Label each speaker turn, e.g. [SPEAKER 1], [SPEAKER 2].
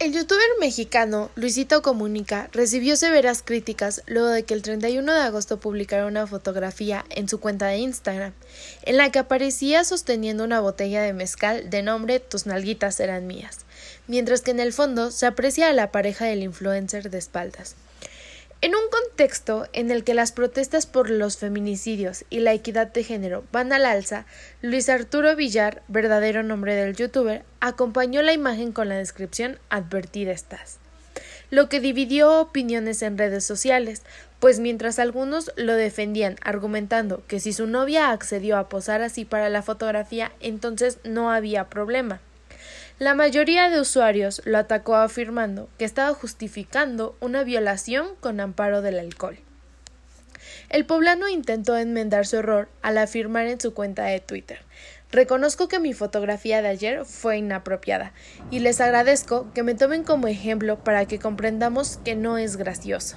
[SPEAKER 1] El youtuber mexicano Luisito Comunica recibió severas críticas luego de que el 31 de agosto publicara una fotografía en su cuenta de Instagram, en la que aparecía sosteniendo una botella de mezcal de nombre Tus nalguitas eran mías, mientras que en el fondo se aprecia a la pareja del influencer de espaldas. En un contexto en el que las protestas por los feminicidios y la equidad de género van al alza, Luis Arturo Villar, verdadero nombre del youtuber, acompañó la imagen con la descripción Advertida estás lo que dividió opiniones en redes sociales, pues mientras algunos lo defendían argumentando que si su novia accedió a posar así para la fotografía, entonces no había problema. La mayoría de usuarios lo atacó afirmando que estaba justificando una violación con amparo del alcohol. El poblano intentó enmendar su error al afirmar en su cuenta de Twitter Reconozco que mi fotografía de ayer fue inapropiada y les agradezco que me tomen como ejemplo para que comprendamos que no es gracioso.